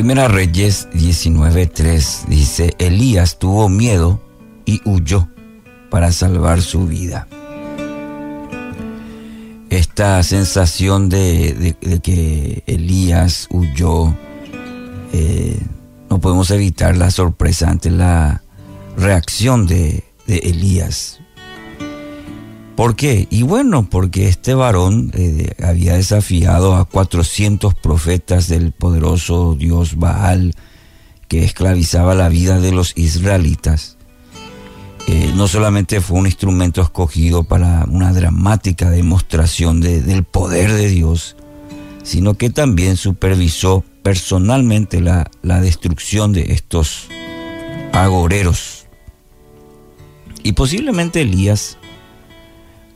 Primera Reyes 19.3 dice, Elías tuvo miedo y huyó para salvar su vida. Esta sensación de, que Elías huyó, eh, no podemos evitar la sorpresa ante la reacción de, de Elías. ¿Por qué? Y bueno, porque este varón eh, había desafiado a 400 profetas del poderoso Dios Baal que esclavizaba la vida de los israelitas. Eh, no solamente fue un instrumento escogido para una dramática demostración del poder de Dios, sino que también supervisó personalmente la, la destrucción de estos agoreros. Y posiblemente Elías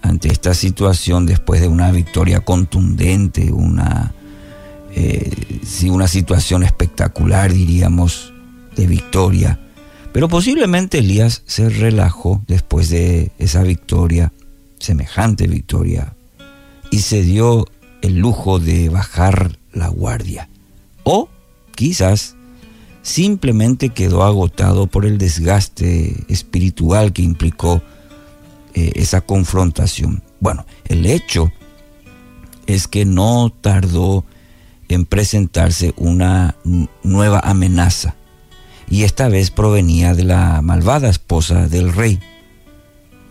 ante esta situación después de una victoria contundente, una, eh, una situación espectacular, diríamos, de victoria. Pero posiblemente Elías se relajó después de esa victoria, semejante victoria, y se dio el lujo de bajar la guardia. O quizás simplemente quedó agotado por el desgaste espiritual que implicó eh, esa confrontación. Bueno, el hecho es que no tardó en presentarse una nueva amenaza y esta vez provenía de la malvada esposa del rey.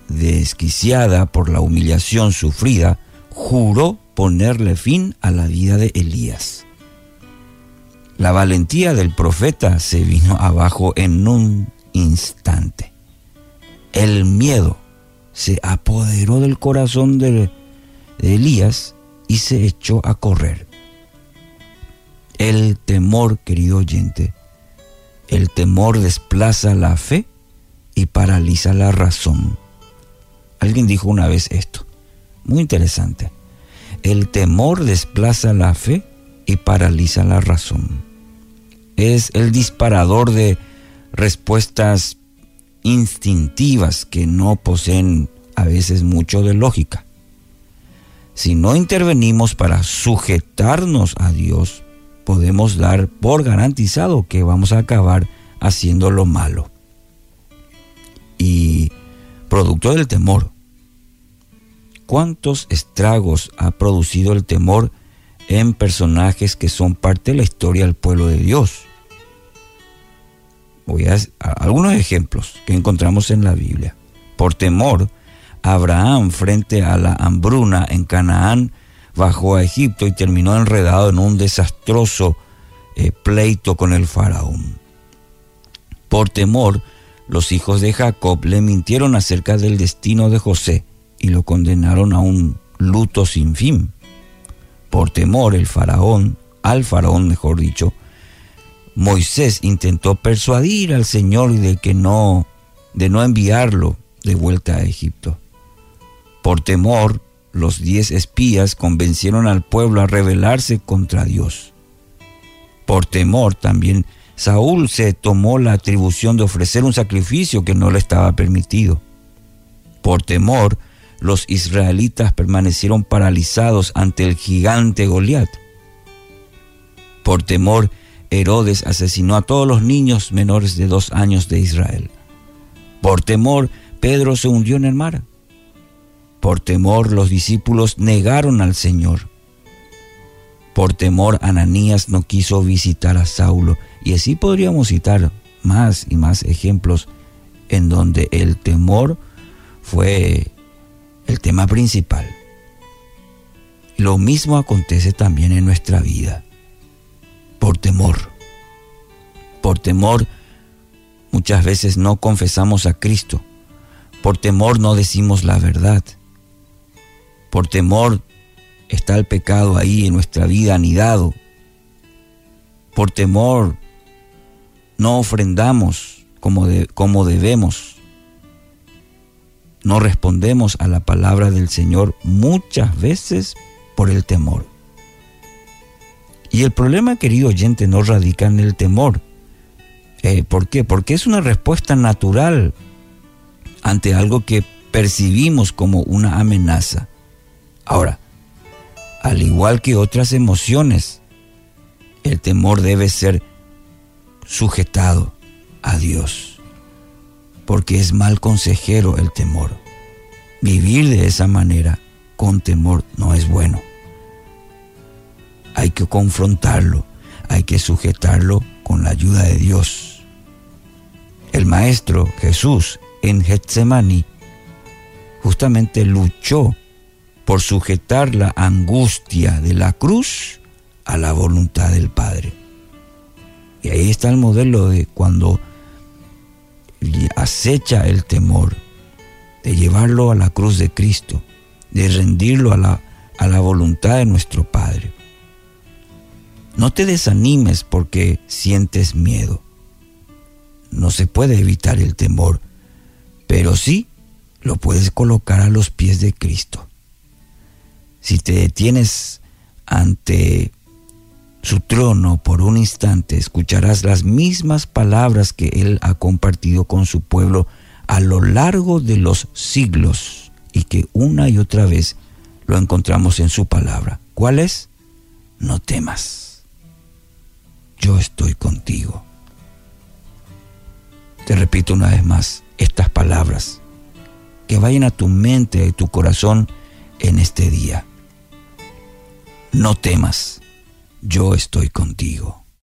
Desquiciada por la humillación sufrida, juró ponerle fin a la vida de Elías. La valentía del profeta se vino abajo en un instante. El miedo se apoderó del corazón de, Elías y se echó a correr. El temor, querido oyente, el temor desplaza la fe y paraliza la razón. Alguien dijo una vez esto, muy interesante. El temor desplaza la fe y paraliza la razón. Es el disparador de respuestas instintivas que no poseen a veces mucho de lógica. Si no intervenimos para sujetarnos a Dios, podemos dar por garantizado que vamos a acabar haciendo lo malo. Y producto del temor, ¿cuántos estragos ha producido el temor en personajes que son parte de la historia del pueblo de Dios? Voy a, algunos ejemplos que encontramos en la Biblia. Por temor, Abraham frente a la hambruna en Canaán bajó a Egipto y terminó enredado en un desastroso eh, pleito con el faraón. Por temor, los hijos de Jacob le mintieron acerca del destino de José y lo condenaron a un luto sin fin. Por temor, el faraón, al faraón mejor dicho, Moisés intentó persuadir al Señor de que no, de no enviarlo de vuelta a Egipto. Por temor, los diez espías convencieron al pueblo a rebelarse contra Dios. Por temor también Saúl se tomó la atribución de ofrecer un sacrificio que no le estaba permitido. Por temor, los israelitas permanecieron paralizados ante el gigante Goliat. Por temor, Herodes asesinó a todos los niños menores de dos años de Israel. Por temor, Pedro se hundió en el mar. Por temor, los discípulos negaron al Señor. Por temor, Ananías no quiso visitar a Saulo. Y así podríamos citar más y más ejemplos en donde el temor fue el tema principal. Lo mismo acontece también en nuestra vida por temor. Por temor muchas veces no confesamos a Cristo. Por temor no decimos la verdad. Por temor está el pecado ahí en nuestra vida anidado. Por temor no ofrendamos como, como debemos. No respondemos a la palabra del Señor muchas veces por el temor. Y el problema, querido oyente, no radica en el temor. Eh, ¿Por qué? Porque es una respuesta natural ante algo que percibimos como una amenaza. Ahora, al igual que otras emociones, el temor debe ser sujetado a Dios, porque es mal consejero el temor. Vivir de esa manera con temor no es bueno. Hay que confrontarlo, hay que sujetarlo con la ayuda de Dios. El Maestro Jesús en Getsemaní justamente luchó por sujetar la angustia de la cruz a la voluntad del Padre. Y ahí está el modelo de cuando acecha el temor, de llevarlo a la cruz de Cristo, de rendirlo a la, a la voluntad de nuestro Padre. No te desanimes porque sientes miedo. No se puede evitar el temor, pero sí lo puedes colocar a los pies de Cristo. Si te detienes ante su trono por un instante, escucharás las mismas palabras que Él ha compartido con su pueblo a lo largo de los siglos y que una y otra vez lo encontramos en su palabra. ¿Cuál es? No temas. Yo estoy contigo. Te repito una vez más estas palabras que vayan a tu mente y tu corazón en este día. No temas yo estoy contigo.